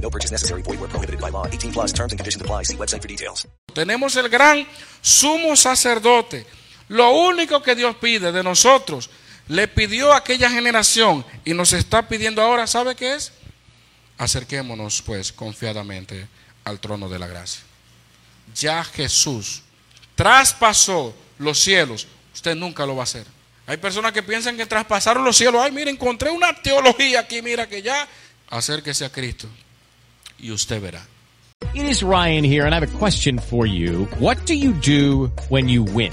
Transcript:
No purchase necessary. Void where prohibited by law. 18 plus terms and conditions apply. See website for details. Tenemos el gran sumo sacerdote. Lo único que Dios pide de nosotros, le pidió a aquella generación y nos está pidiendo ahora, ¿sabe qué es? Acerquémonos pues confiadamente al trono de la gracia. Ya Jesús traspasó los cielos, usted nunca lo va a hacer. Hay personas que piensan que traspasaron los cielos. Ay, mira, encontré una teología aquí, mira que ya acérquese a Cristo y usted verá. It is Ryan here, and I have a question for you. What do you do when you win?